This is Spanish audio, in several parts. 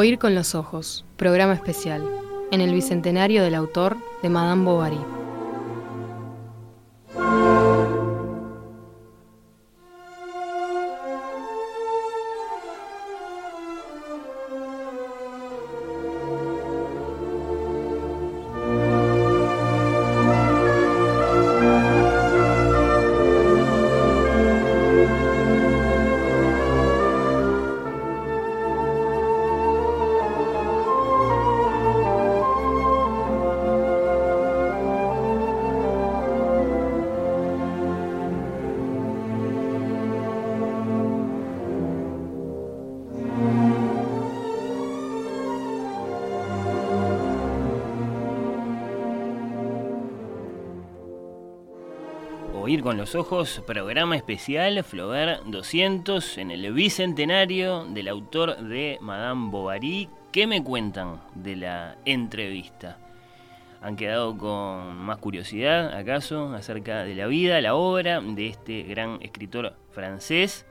Oír con los ojos, programa especial, en el bicentenario del autor de Madame Bovary. Con los ojos, programa especial Flaubert 200 en el bicentenario del autor de Madame Bovary. ¿Qué me cuentan de la entrevista? ¿Han quedado con más curiosidad, acaso, acerca de la vida, la obra de este gran escritor francés?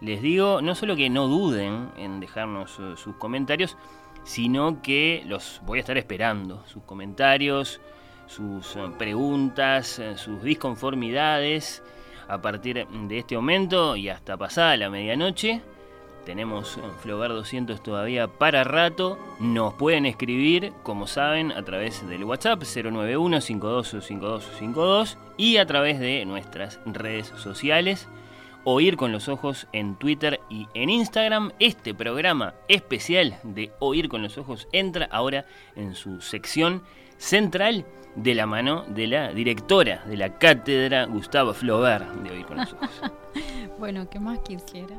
Les digo, no solo que no duden en dejarnos eh, sus comentarios, sino que los voy a estar esperando, sus comentarios, sus eh, preguntas, eh, sus disconformidades a partir de este momento y hasta pasada la medianoche. Tenemos eh, Flogar 200 todavía para rato. Nos pueden escribir, como saben, a través del WhatsApp 091 525252 y a través de nuestras redes sociales. Oír con los ojos en Twitter y en Instagram. Este programa especial de Oír con los ojos entra ahora en su sección central de la mano de la directora de la cátedra Gustavo Flaubert de Oír con los Ojos. bueno, ¿qué más quisiera?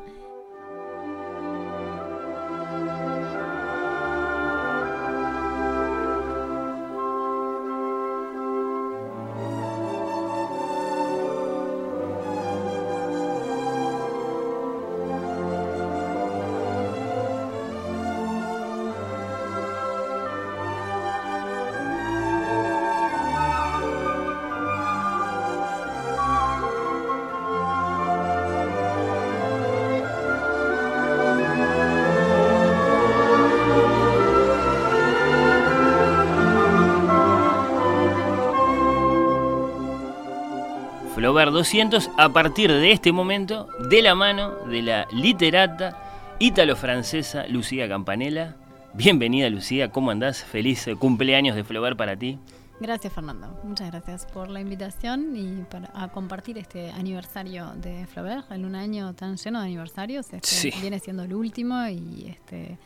Flaubert 200 a partir de este momento de la mano de la literata ítalo-francesa Lucía Campanella. Bienvenida Lucía, ¿cómo andás? Feliz cumpleaños de Flaubert para ti. Gracias Fernando, muchas gracias por la invitación y para a compartir este aniversario de Flaubert en un año tan lleno de aniversarios. Este, Viene siendo el último y este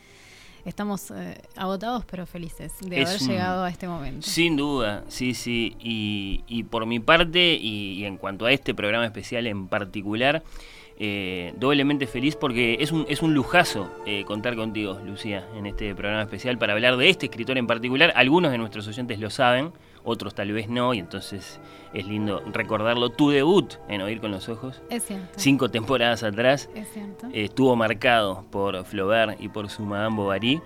estamos eh, agotados pero felices de haber llegado a este momento. Sin duda, sí, sí. Y, por mi parte, y, en cuanto a este programa especial en particular, eh, doblemente feliz porque es un, es un lujazo eh, contar contigo, Lucía, en este programa especial para hablar de este escritor en particular. Algunos de nuestros oyentes lo saben, otros tal vez no, y entonces es lindo recordarlo. Tu debut en Oír con los Ojos, es cierto. cinco temporadas atrás, es cierto. Eh, estuvo marcado por Flaubert y por su Madame Bovary.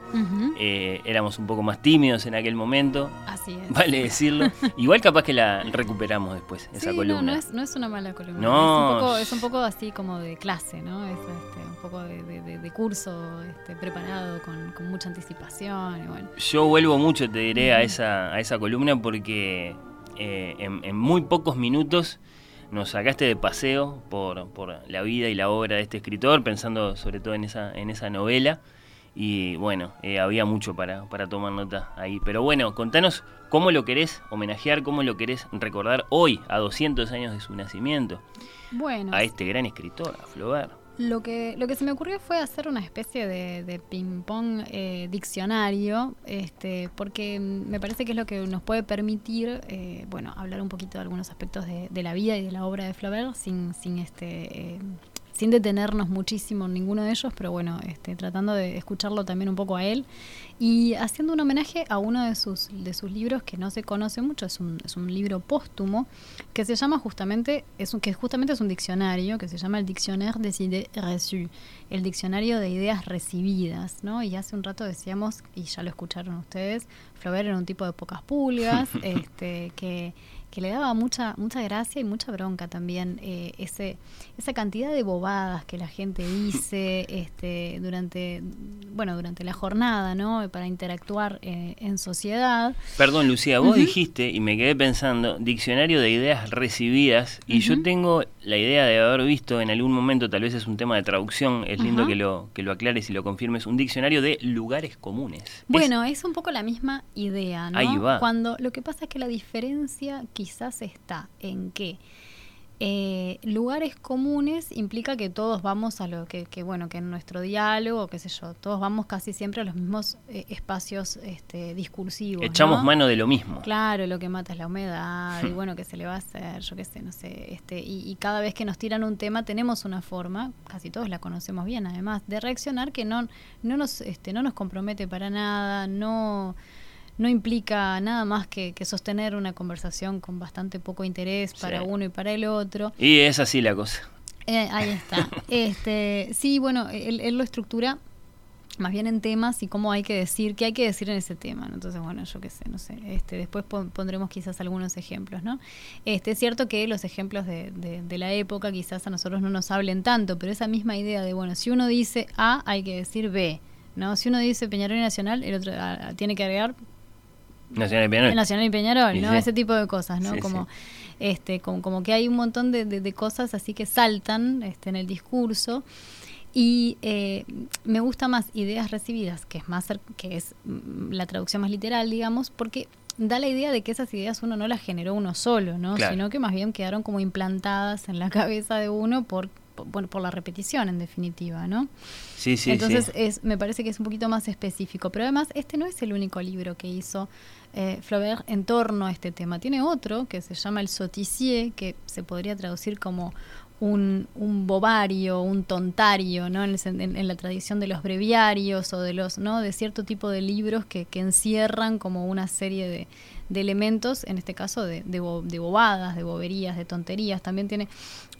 Eh, éramos un poco más tímidos en aquel momento. Así es. Vale decirlo. Igual capaz que la recuperamos después, esa columna. No, no, es, una mala columna. No. Es, un poco, así como de clase, ¿no? Es este, un poco de, curso este, preparado con, mucha anticipación. Yo vuelvo mucho, te diré, a, esa, a esa columna porque eh, en, muy pocos minutos nos sacaste de paseo por, la vida y la obra de este escritor, pensando sobre todo en esa, en esa novela. Y bueno, eh, había mucho para, para tomar nota ahí. Pero bueno, contanos cómo lo querés homenajear, cómo lo querés recordar hoy, a 200 años de su nacimiento. Bueno. A este gran escritor, a Flaubert. Lo que, lo que se me ocurrió fue hacer una especie de, ping-pong eh, diccionario, este, porque me parece que es lo que nos puede permitir, eh, bueno, hablar un poquito de algunos aspectos de, la vida y de la obra de Flaubert sin, sin este, eh, sin detenernos muchísimo en ninguno de ellos, pero bueno, este, tratando de escucharlo también un poco a él y haciendo un homenaje a uno de sus, de sus libros que no se conoce mucho, es un, es un libro póstumo que se llama justamente, es un, que justamente es un diccionario que se llama el Dictionnaire des idées reçues, el diccionario de ideas recibidas, ¿no? Y hace un rato decíamos, y ya lo escucharon ustedes, Flaubert era un tipo de pocas pulgas, este, que que le daba mucha mucha gracia y mucha bronca también eh, ese esa cantidad de bobadas que la gente dice este durante bueno durante la jornada no para interactuar eh, en sociedad. Perdón Lucía vos dijiste y me quedé pensando diccionario de ideas recibidas y yo tengo la idea de haber visto en algún momento tal vez es un tema de traducción es lindo que lo que lo aclares y lo confirmes un diccionario de lugares comunes. Bueno es, un poco la misma idea no ahí va. Cuando lo que pasa es que la diferencia quizás está en que eh, lugares comunes implica que todos vamos a lo que, bueno, que en nuestro diálogo, qué sé yo, todos vamos casi siempre a los mismos eh, espacios este, discursivos. Echamos mano de lo mismo. Claro, lo que mata es la humedad, y bueno, que se le va a hacer, yo qué sé, no sé, este, y, y, cada vez que nos tiran un tema tenemos una forma, casi todos la conocemos bien además, de reaccionar que no, no nos, este, no nos compromete para nada, no no implica nada más que, sostener una conversación con bastante poco interés para uno y para el otro. Y es así la cosa. Eh, ahí está. este, sí, bueno, él, lo estructura más bien en temas y cómo hay que decir, qué hay que decir en ese tema. Entonces, bueno, yo qué sé, no sé. Este, después pondremos quizás algunos ejemplos, ¿no? Este, es cierto que los ejemplos de, de, la época quizás a nosotros no nos hablen tanto, pero esa misma idea de, bueno, si uno dice A, hay que decir B. ¿no? Si uno dice Peñarol Nacional, el otro tiene que agregar Nacional y Peñarol. Nacional y Peñarol, ¿no? Ese tipo de cosas, ¿no? como, este, como, que hay un montón de, cosas así que saltan este, en el discurso. Y eh, me gusta más ideas recibidas, que es más que es mm, la traducción más literal, digamos, porque da la idea de que esas ideas uno no las generó uno solo, ¿no? Sino que más bien quedaron como implantadas en la cabeza de uno por bueno, por la repetición en definitiva, ¿no? Sí, sí, Entonces Es, me parece que es un poquito más específico, pero además este no es el único libro que hizo eh, Flaubert en torno a este tema. Tiene otro que se llama El Sotissier, que se podría traducir como un, un bobario, un tontario, ¿no? En, la tradición de los breviarios o de los, ¿no? De cierto tipo de libros que, que encierran como una serie de, de elementos, en este caso de, de, bobadas, de boberías, de tonterías. También tiene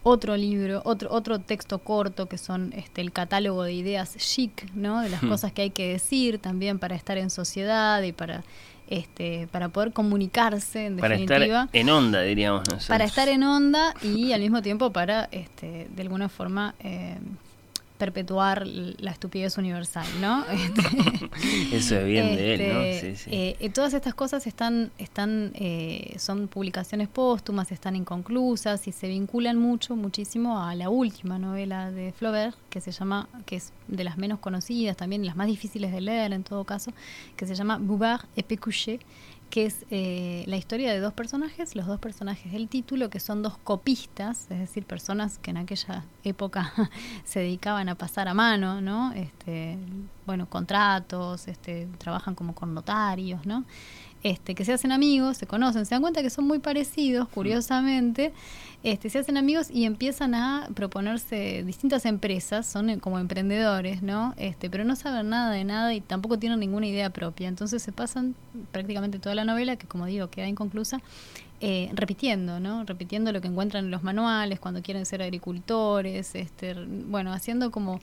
otro libro, otro, otro texto corto que son este, el catálogo de ideas chic, ¿no? De las hmm. cosas que hay que decir también para estar en sociedad y para este, para poder comunicarse en para estar en onda diríamos nosotros. para estar en onda y al mismo tiempo para este, de alguna forma eh, perpetuar la estupidez universal, ¿no? Este, Eso es bien de él, ¿no? Este, sí, sí. Eh, todas estas cosas están, están, eh, son publicaciones póstumas, están inconclusas y se vinculan mucho, muchísimo a la última novela de Flaubert, que se llama, que es de las menos conocidas, también las más difíciles de leer en todo caso, que se llama Bouvard et Pécuchet, que es eh, la historia de dos personajes, los dos personajes del título, que son dos copistas, es decir, personas que en aquella época se dedicaban a pasar a mano, ¿no? Este, bueno, contratos, este, trabajan como con notarios, ¿no? Este, que se hacen amigos, se conocen, se dan cuenta que son muy parecidos, curiosamente, este, se hacen amigos y empiezan a proponerse distintas empresas, son eh, como emprendedores, ¿no? Este, pero no saben nada de nada y tampoco tienen ninguna idea propia. Entonces se pasan prácticamente toda la novela, que como digo, queda inconclusa, eh, repitiendo, ¿no? Repitiendo lo que encuentran en los manuales cuando quieren ser agricultores, este, bueno, haciendo como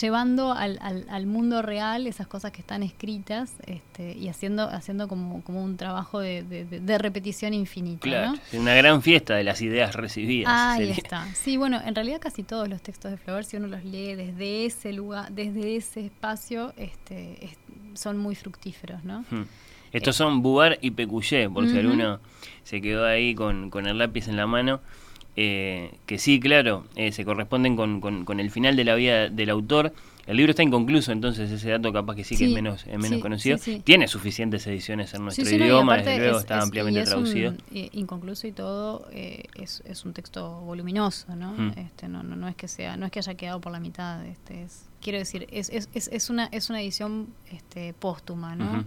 llevando al, al, mundo real esas cosas que están escritas este, y haciendo haciendo como, como un trabajo de, de, repetición infinita. Claro, una gran fiesta de las ideas recibidas. ahí está. Sí, bueno, en realidad casi todos los textos de Flaubert, si uno los lee desde ese lugar, desde ese espacio, este, son muy fructíferos, ¿no? Hmm. Estos son Bubar y Pecullé, por si alguno se quedó ahí con, con el lápiz en la mano. Eh, que sí, claro, eh, se corresponden con, con, el final de la vida del autor. El libro está inconcluso, entonces ese dato capaz que sí, que es menos, menos conocido. Tiene suficientes ediciones en nuestro idioma, desde luego está ampliamente traducido. Eh, inconcluso y todo, es, es, un texto voluminoso, ¿no? Hmm. Este, no, no, no es que sea, no es que haya quedado por la mitad. Este, es, quiero decir, es, es, es, una, es una edición este, póstuma, ¿no?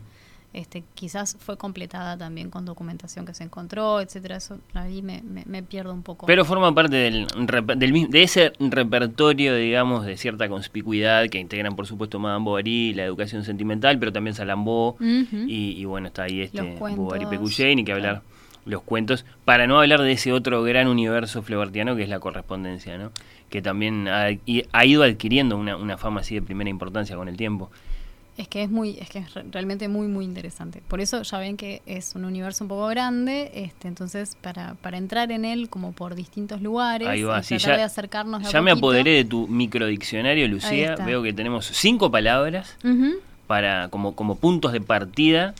Este, quizás fue completada también con documentación que se encontró, etcétera. Eso ahí me, me, pierdo un poco. Pero forma parte del, del, de ese repertorio, digamos, de cierta conspicuidad que integran, por supuesto, Madame Bovary, la educación sentimental, pero también Salambó y, bueno, está ahí este Bovary Pécuchet, ni que hablar los cuentos, para no hablar de ese otro gran universo flobertiano que es la correspondencia, ¿no? que también ha, ha ido adquiriendo una, una fama así de primera importancia con el tiempo. Es que es muy, es que es realmente muy, muy interesante. Por eso ya ven que es un universo un poco grande, este, entonces para, para entrar en él como por distintos lugares, Ahí va, y sí, tratar ya- de acercarnos de a Ya me apoderé de tu microdiccionario, Lucía. Veo que tenemos cinco palabras para como, como puntos de partida.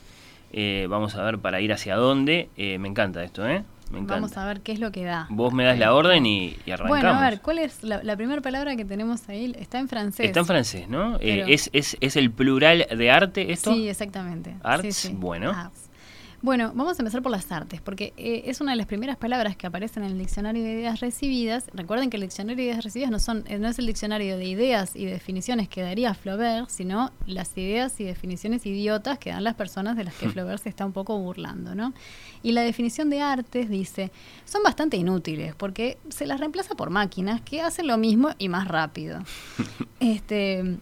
Eh, vamos a ver para ir hacia dónde. Eh, me encanta esto, ¿eh? Me encanta. Vamos a ver qué es lo que da. Vos me das la orden y, y arrancamos. Bueno, a ver, ¿cuál es la, la primera palabra que tenemos ahí? Está en francés. Está en francés, ¿no? Eh, es, es, ¿Es el plural de arte esto? Sí, exactamente. Arts, Sí, sí. bueno. Arts. Bueno, vamos a empezar por las artes, porque eh, es una de las primeras palabras que aparecen en el diccionario de ideas recibidas. Recuerden que el diccionario de ideas recibidas no, son, eh, no es el diccionario de ideas y definiciones que daría Flaubert, sino las ideas y definiciones idiotas que dan las personas de las que Flaubert se está un poco burlando, ¿no? Y la definición de artes dice, son bastante inútiles, porque se las reemplaza por máquinas que hacen lo mismo y más rápido. este...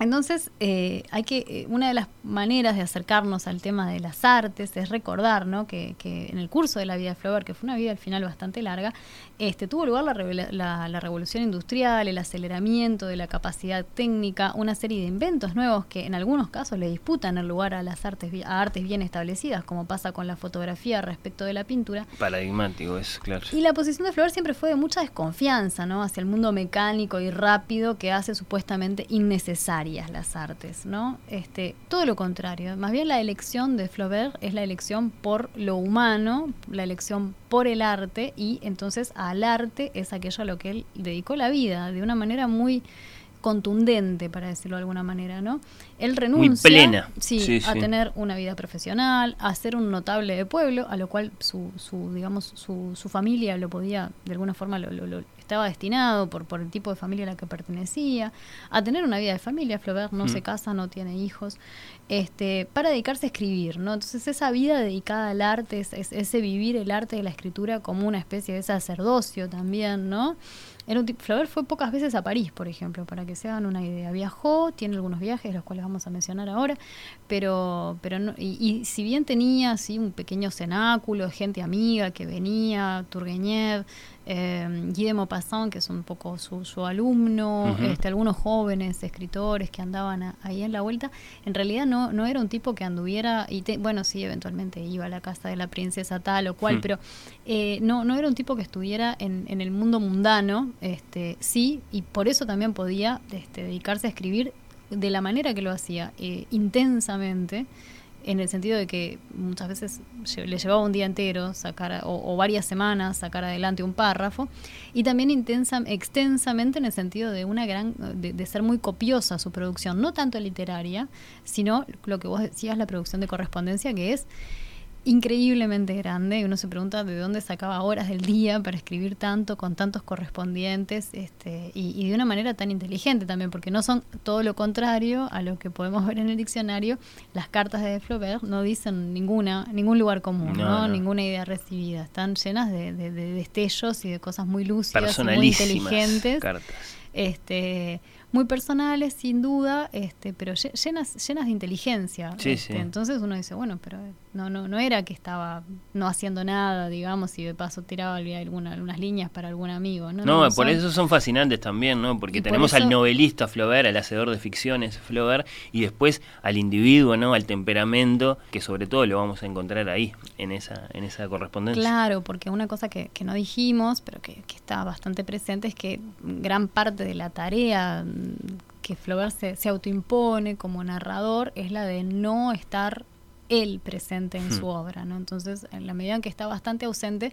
Entonces, eh, hay que eh, una de las maneras de acercarnos al tema de las artes es recordar ¿no? que, que en el curso de la vida de Flaubert, que fue una vida al final bastante larga, este, tuvo lugar la, la- la revolución industrial, el aceleramiento de la capacidad técnica, una serie de inventos nuevos que en algunos casos le disputan el lugar a las artes, a artes bien establecidas, como pasa con la fotografía respecto de la pintura. Paradigmático, es claro. Y la posición de Flaubert siempre fue de mucha desconfianza, ¿no? Hacia el mundo mecánico y rápido que hace supuestamente las artes, ¿no? Este, todo lo contrario. Más bien la elección de Flaubert es la elección por lo humano, la elección por el arte y entonces al arte es aquello a lo que él dedicó la vida de una manera muy contundente, para decirlo de alguna manera, ¿no? Él renuncia plena. sí, Sí, a sí. tener una vida profesional, a ser un notable de pueblo, a lo cual su, su digamos, su, su familia lo podía, de alguna forma, lo, lo- lo- estaba destinado por, por el tipo de familia a la que pertenecía, a tener una vida de familia. Flaubert no Mm. se casa, no tiene hijos, este, para dedicarse a escribir, ¿no? Entonces esa vida dedicada al arte, es, es- ese vivir el arte de la escritura como una especie de sacerdocio también, ¿no? Era un Flaubert fue pocas veces a París, por ejemplo, para que se hagan una idea. Viajó, tiene algunos viajes, los cuales vamos a mencionar ahora, pero, pero no, y, y si bien tenía así un pequeño cenáculo, gente amiga que venía, Turgenev, eh, Guy de Maupassant, que es un poco su, su alumno, este, algunos jóvenes escritores que andaban a- ahí en la vuelta, en realidad no, no era un tipo que anduviera, y te- bueno, sí, eventualmente iba a la casa de la princesa tal o cual, Hmm. pero eh, no, no era un tipo que estuviera en, en el mundo mundano, este, sí, y por eso también podía este, dedicarse a escribir de la manera que lo hacía, eh, intensamente, en el sentido de que muchas veces le llevaba un día entero sacar o, o varias semanas sacar adelante un párrafo y también intensa, extensamente en el sentido de una gran de, de ser muy copiosa su producción no tanto literaria sino lo que vos decías la producción de correspondencia que es increíblemente grande. Y uno se pregunta de dónde sacaba horas del día para escribir tanto con tantos correspondientes este, y, y de una manera tan inteligente también porque no son todo lo contrario a lo que podemos ver en el diccionario. Las cartas de Flaubert no dicen ninguna ningún lugar común No, no, no. ninguna idea recibida. Están llenas de, de- de destellos y de cosas muy lúcidas muy inteligentes. cartas. este muy personales sin duda este pero lle- llenas llenas de inteligencia Sí, este, sí. entonces uno dice bueno pero no no no era que estaba no haciendo nada digamos y de paso tiraba alguna, algunas líneas para algún amigo no, No, no, por son- eso son fascinantes también, ¿no? Porque Y por tenemos al novelista Flaubert, al hacedor de ficciones Flaubert, y después al individuo, ¿no? Al temperamento, que sobre todo lo vamos a encontrar ahí, en esa, en esa correspondencia. Claro, porque una cosa que, que no dijimos, pero que, que está bastante presente, es que gran parte de la tarea que Flaubert se, se autoimpone como narrador es la de no estar él presente en Hmm. su obra, ¿no? Entonces, en la medida en que está bastante ausente,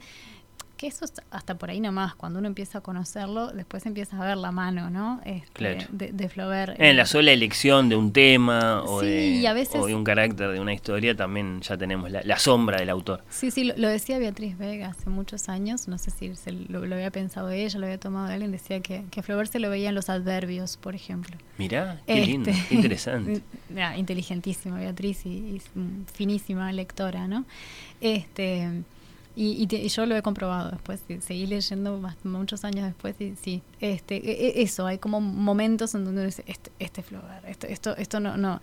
que eso es hasta por ahí nomás, cuando uno empieza a conocerlo, después empieza a ver la mano, ¿no? Este, Claro. de, de Flaubert. En la sola elección de un tema o, Sí, de, y a veces- o de un carácter de una historia, también ya tenemos la, la sombra del autor. Sí, sí, lo, lo decía Beatriz Vega hace muchos años, no sé si se lo, lo había pensado ella, lo había tomado de alguien, decía que, que Flaubert se lo veía en los adverbios, por ejemplo. Mirá, qué lindo, Este, qué interesante. ah, inteligentísima Beatriz y, y mm, finísima lectora, ¿no? Este, y, y yo lo he comprobado después, seguí leyendo más- muchos años después y sí, este, e- e- eso, hay como momentos en donde uno dice, este, este es Flaubert, esto, esto, esto no, no.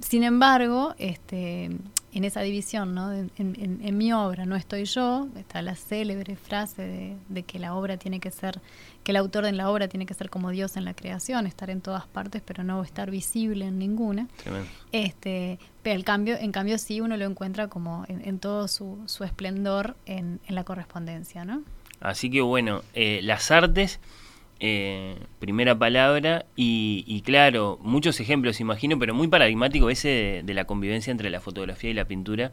Sin embargo, este, en esa división, ¿no? En, en, mi obra no estoy yo, está la célebre frase de, que la obra tiene que ser, que el autor en la obra tiene que ser como Dios en la creación, estar en todas partes, pero no estar visible en ninguna. Este, pero el cambio, en cambio sí uno lo encuentra como en, todo su, su esplendor en, la correspondencia, ¿no? Así que bueno, eh, las artes eh, primera palabra y, claro, muchos ejemplos imagino, pero muy paradigmático ese de, la convivencia entre la fotografía y la pintura,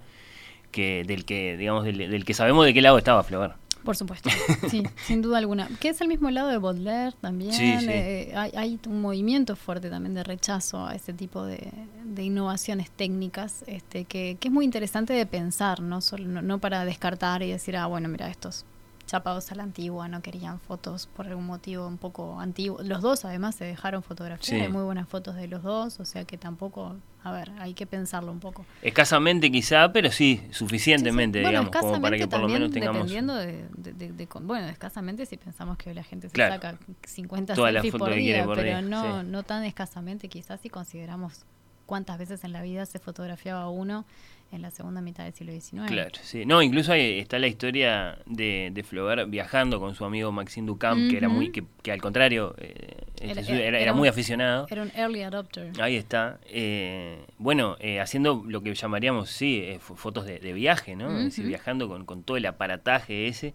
que del que digamos del, que sabemos de qué lado estaba Flaubert. Por supuesto, sí, sin duda alguna. Que es el mismo lado de Baudelaire también. Eh, hay, un movimiento fuerte también de rechazo a ese tipo de, innovaciones técnicas, este, que, es muy interesante de pensar, ¿no? Solo, no, para descartar y decir, ah, bueno, mira, estos chapados a la antigua, no querían fotos por algún motivo un poco antiguo. Los dos además se dejaron fotografiar, hay muy buenas fotos de los dos, o sea que tampoco, a ver, hay que pensarlo un poco. Escasamente quizá, pero sí, suficientemente, digamos, como para que por lo menos tengamos... Dependiendo de, bueno, escasamente si pensamos que la gente se saca 50 Toda selfies por día, pero no, no tan escasamente quizás si consideramos cuántas veces en la vida se fotografiaba uno en la segunda mitad del siglo XIX. Claro, sí. No, incluso ahí está la historia de, de Flaubert viajando con su amigo Maxime Ducamp, que era muy, que, al contrario, eh, era, muy aficionado. Era un early adopter. Ahí está. Eh, bueno, eh, haciendo lo que llamaríamos, sí, fotos de, viaje, ¿no? Es decir, viajando con, con todo el aparataje ese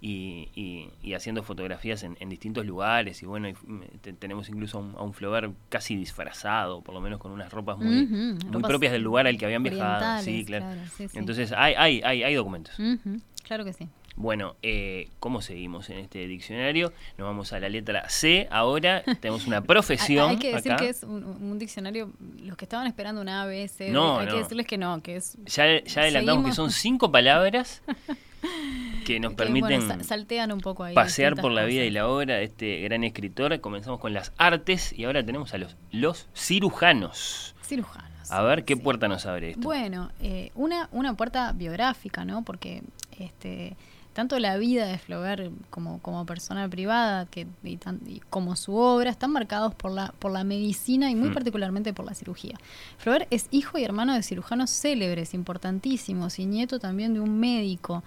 y, y, haciendo fotografías en, distintos lugares y bueno, tenemos incluso a un, Flaubert casi disfrazado, por lo menos con unas ropas muy, muy propias del lugar al que habían viajado. Sí, claro. Entonces hay, hay, hay, hay documentos. Claro que sí. Bueno, eh, ¿cómo seguimos en este diccionario? Nos vamos a la letra C. Ahora tenemos una profesión. hay, que decir que es un, diccionario, los que estaban esperando una A, B, C, hay que decirles que no, que es... Ya, ya adelantamos que son cinco palabras que nos permiten saltean un poco pasear por la vida y la obra de este gran escritor. Comenzamos con las artes y ahora tenemos a los, los cirujanos. Cirujanos. A ver qué puerta nos abre esto. Bueno, eh, una, una puerta biográfica, ¿no? Porque este tanto la vida de Flaubert como, como persona privada que, y, como su obra están marcados por la, por la medicina y muy mm. particularmente por la cirugía. Flaubert es hijo y hermano de cirujanos célebres, importantísimos, y nieto también de un médico.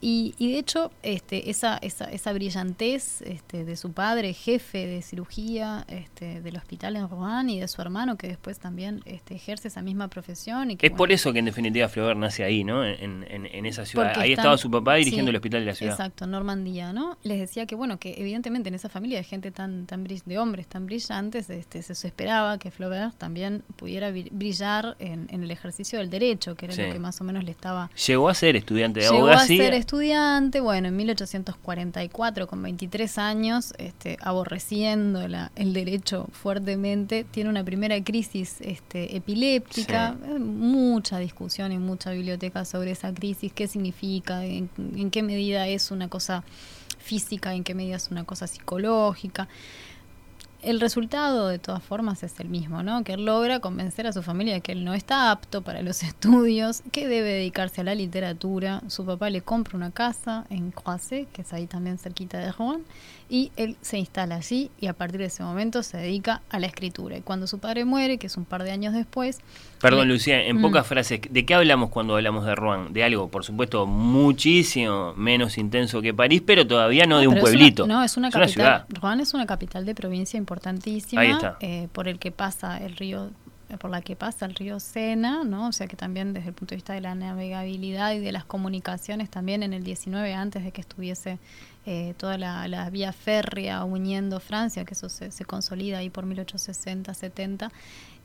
Y, y, de hecho, este, esa, esa, esa brillantez este, de su padre, jefe de cirugía este, del hospital en Rouen, y de su hermano, que después también este, ejerce esa misma profesión. Y es por eso que en definitiva Flaubert nace ahí, ¿no? En, en, esa ciudad. Ahí estaba su papá dirigiendo el hospital de la ciudad. Exacto, Normandía, ¿no? Les decía que, bueno, que evidentemente en esa familia de gente tan, tan de hombres tan brillantes, este, se esperaba que Flaubert también pudiera brillar en, el ejercicio del derecho, que era lo que más o menos le estaba... Llegó a ser estudiante de abogacía estudiante, bueno, en 1844, con 23 años, este, aborreciendo el derecho fuertemente, tiene una primera crisis este, epiléptica, eh, mucha discusión y mucha biblioteca sobre esa crisis, qué significa, en, en qué medida es una cosa física, en qué medida es una cosa psicológica el resultado de todas formas es el mismo, ¿no? Que él logra convencer a su familia de que él no está apto para los estudios, que debe dedicarse a la literatura. Su papá le compra una casa en Croisset, que es ahí también cerquita de Rouen, y él se instala allí y a partir de ese momento se dedica a la escritura. Y cuando su padre muere, que es un par de años después... Perdón, Lucía, en mm. pocas frases, ¿de qué hablamos cuando hablamos de Rouen? De algo, por supuesto, muchísimo menos intenso que París, pero todavía no, de un pueblito. no, es una capital. Rouen es una capital de provincia importantísima eh, por el que pasa el río por la que pasa el río Sena, ¿no? O sea que también desde el punto de vista de la navegabilidad y de las comunicaciones, también en el 19, antes de que estuviese eh, toda la, vía férrea uniendo Francia, que eso se, se consolida ahí por 1860-70,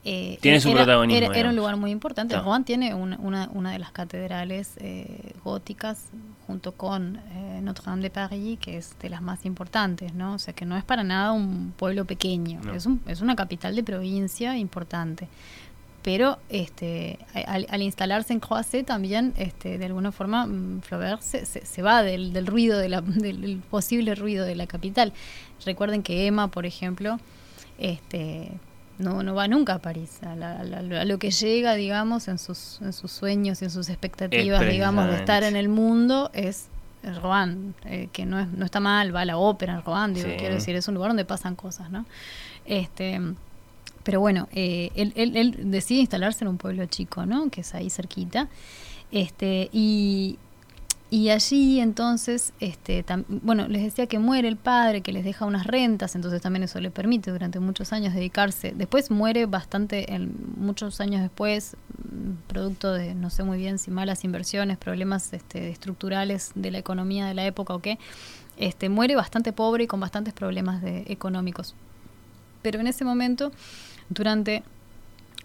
eh, tiene su era, protagonismo. Era, un lugar muy importante. Rouen tiene una, una, de las catedrales eh, góticas junto con eh, Notre Dame de Paris, que es de las más importantes, ¿no? O sea que no es para nada un pueblo pequeño, es, un, es una capital de provincia importante. Pero este, al, instalarse en Croisset también, este, de alguna forma, mm, Flaubert se, se, va del, del ruido, de la, del posible ruido de la capital. Recuerden que Emma, por ejemplo, este, no, no va nunca a París, a, lo que llega, digamos, en sus, en sus sueños y en sus expectativas, digamos, de estar en el mundo, es Rouen, eh, que no, es, no está mal, va a la ópera en Rouen, digo, quiero decir, es un lugar donde pasan cosas, ¿no? Este, Pero bueno, eh, él, él, él, decide instalarse en un pueblo chico, ¿no? Que es ahí cerquita. Este, y, y allí entonces, este, bueno, les decía que muere el padre, que les deja unas rentas, entonces también eso le permite durante muchos años dedicarse. Después muere bastante, muchos años después, mm, producto de, no sé muy bien si malas inversiones, problemas este, estructurales de la economía de la época o qué, este, muere bastante pobre y con bastantes problemas de, económicos. Pero en ese momento, durante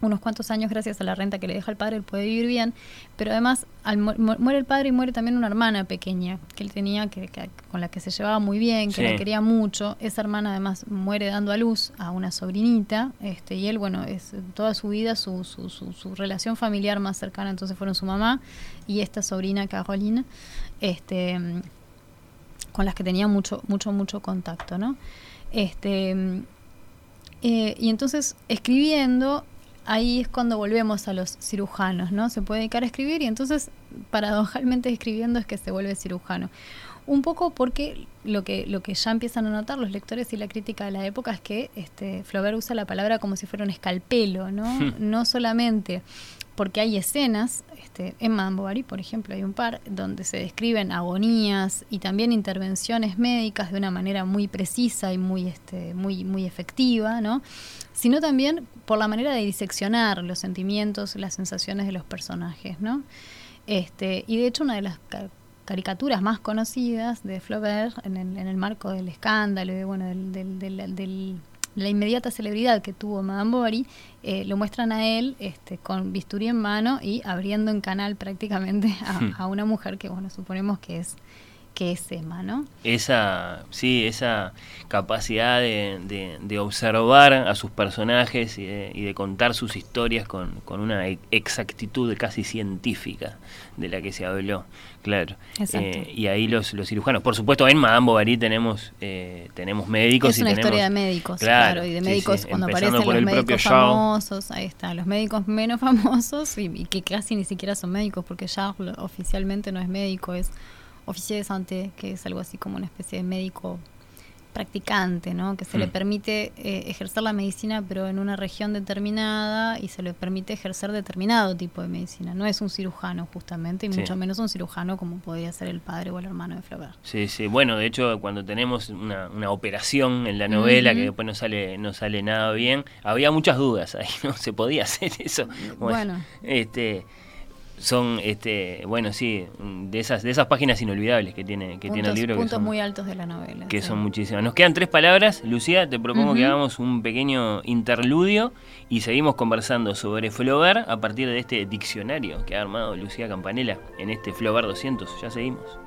unos cuantos años gracias a la renta que le deja el padre, él puede vivir bien, pero además al muere el padre y muere también una hermana pequeña que él tenía, que, con la que se llevaba muy bien, que la quería mucho. Esa hermana además muere dando a luz a una sobrinita, este, y él, bueno, es toda su vida su, su, su, relación familiar más cercana entonces fueron su mamá y esta sobrina Carolina, este, con las que tenía mucho, mucho, mucho contacto, ¿no? Este, eh, y entonces escribiendo ahí es cuando volvemos a los cirujanos, ¿no? Se puede dedicar a escribir y entonces paradojalmente escribiendo es que se vuelve cirujano. Un poco porque lo que, lo que ya empiezan a notar los lectores y la crítica de la época es que este, Flaubert usa la palabra como si fuera un escalpelo, ¿no? Hmm. No solamente porque hay escenas, este, en Madame por ejemplo, hay un par donde se describen agonías y también intervenciones médicas de una manera muy precisa y muy, este, muy, muy efectiva, ¿no? sino también por la manera de diseccionar los sentimientos, las sensaciones de los personajes, ¿no? Este, y de hecho una de las caricaturas más conocidas de Flaubert en el, marco del escándalo y bueno, de la inmediata celebridad que tuvo Madame Bovary, eh, lo muestran a él este, con bisturí en mano y abriendo en canal prácticamente a, hmm. a una mujer que bueno suponemos que es que es Emma, ¿no? Esa, sí, esa capacidad de, de, observar a sus personajes y de, contar sus historias con, con, una e, exactitud casi científica de la que se habló, claro. Eh, y ahí los, los cirujanos, por supuesto, en Madame Bovary tenemos, eh, tenemos médicos. Es una historia de médicos, claro, y de médicos cuando aparecen los médicos famosos, ahí está, los médicos menos famosos y, y que casi ni siquiera son médicos, porque Charles oficialmente no es médico, es oficial de santé, que es algo así como una especie de médico practicante, ¿no? que se le mm. permite eh, ejercer la medicina pero en una región determinada y se le permite ejercer determinado tipo de medicina. No es un cirujano justamente y mucho menos un cirujano como podría ser el padre o el hermano de Flaubert. Sí, sí. Bueno, de hecho cuando tenemos una, una operación en la novela que después no sale no sale nada bien, había muchas dudas ahí, ¿no? Se podía hacer eso. bueno este son este bueno sí de esas de esas páginas inolvidables que tiene que tiene el libro puntos que son, muy altos de la novela que son muchísimas. Nos quedan tres palabras Lucía te propongo que hagamos un pequeño interludio y seguimos conversando sobre Flaubert a partir de este diccionario que ha armado Lucía Campanella en este Flaubert 200 ya seguimos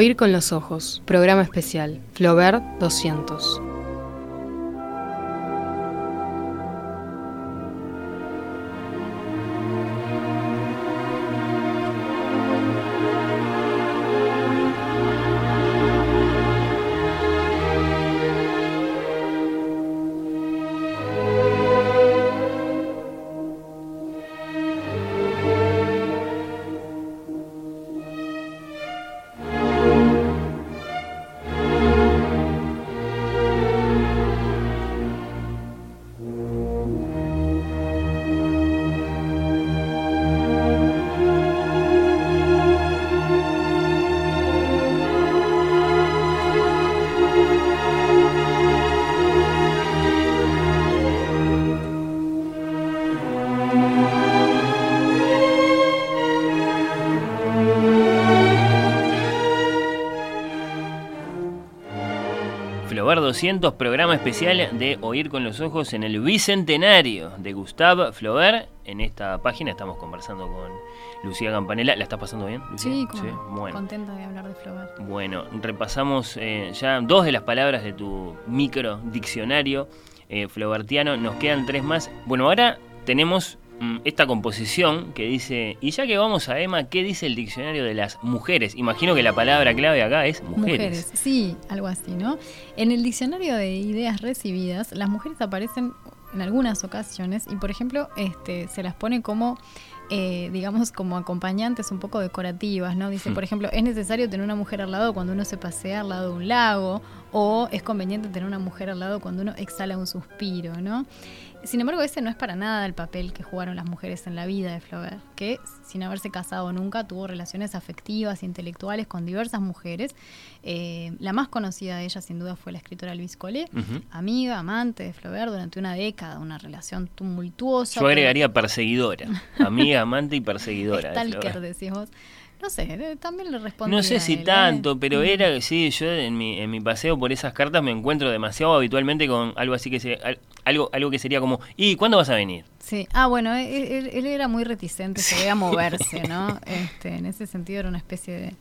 Oír con los ojos, programa especial, Flaubert 200. 200, programa especial de Oír con los Ojos en el Bicentenario de Gustave Flaubert. En esta página estamos conversando con Lucía Campanella. ¿La estás pasando bien, Lucía? Sí, contenta de hablar de Flaubert. Bueno, repasamos eh, ya dos de las palabras de tu micro diccionario eh, flaubertiano. Nos quedan tres más. Bueno, ahora tenemos esta composición que dice, y ya que vamos a Emma, ¿qué dice el diccionario de las mujeres? Imagino que la palabra clave acá es mujeres. Mujeres, sí, algo así, ¿no? En el diccionario de ideas recibidas, las mujeres aparecen en algunas ocasiones y, por ejemplo, este, se las pone como... Eh, digamos, como acompañantes un poco decorativas, ¿no? Dice, hmm. por ejemplo, es necesario tener una mujer al lado cuando uno se pasea al lado de un lago, o es conveniente tener una mujer al lado cuando uno exhala un suspiro, ¿no? Sin embargo, ese no es para nada el papel que jugaron las mujeres en la vida de Flaubert, que sin haberse casado nunca tuvo relaciones afectivas intelectuales con diversas mujeres. Eh, la más conocida de ellas, sin duda, fue la escritora Louise Collet, amiga, amante de Flaubert durante una década, una relación tumultuosa. Yo agregaría perseguidora, amiga, amante y perseguidora. Stalker, decís vos. No sé, eh, también le respondí. No sé si ¿eh? tanto, pero mm. era, sí, yo en mi, en mi paseo por esas cartas me encuentro demasiado habitualmente con algo así que se, algo, algo que sería como, ¿y cuándo vas a venir? Sí, ah, bueno, él, él era muy reticente, se veía moverse, ¿no? Este, en ese sentido era una especie de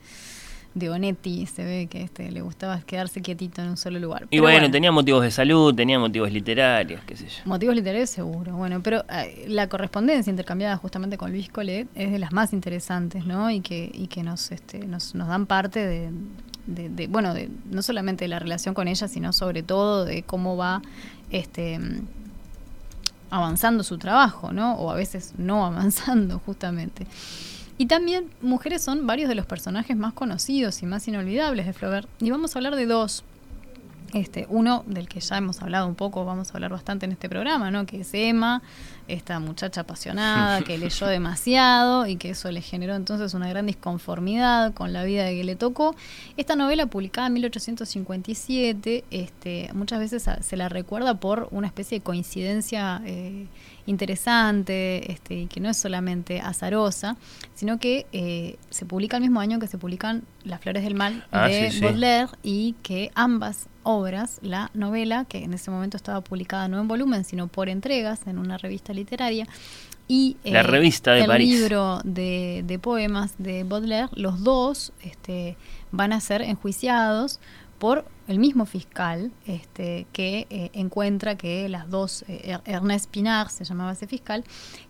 de Onetti, se ve que este, le gustaba quedarse quietito en un solo lugar. Y bueno, tenía motivos de salud, tenía motivos literarios, qué sé yo. Motivos literarios seguro, bueno, pero eh, la correspondencia intercambiada justamente con Luis Colet es de las más interesantes, ¿no? Y que, y que nos, este, nos, nos dan parte de, de, bueno, de, no solamente de la relación con ella, sino sobre todo de cómo va este avanzando su trabajo, ¿no? O a veces no avanzando, justamente. Y también mujeres son varios de los personajes más conocidos y más inolvidables de Flaubert. Y vamos a hablar de dos. Este, uno del que ya hemos hablado un poco, vamos a hablar bastante en este programa, ¿no? que es Emma, esta muchacha apasionada que leyó demasiado y que eso le generó entonces una gran disconformidad con la vida que le tocó. Esta novela publicada en 1857, este, muchas veces se la recuerda por una especie de coincidencia eh, interesante este, y que no es solamente azarosa, sino que eh, se publica el mismo año que se publican Las Flores del Mal ah, de Baudelaire y que ambas obras, la novela, que en ese momento estaba publicada no en volumen, sino por entregas en una revista literaria, y la revista de el libro de, de, poemas de Baudelaire, los dos este, van a ser enjuiciados por el mismo fiscal este, que eh, encuentra que las dos, eh, Ernest Pinar se llamaba ese fiscal,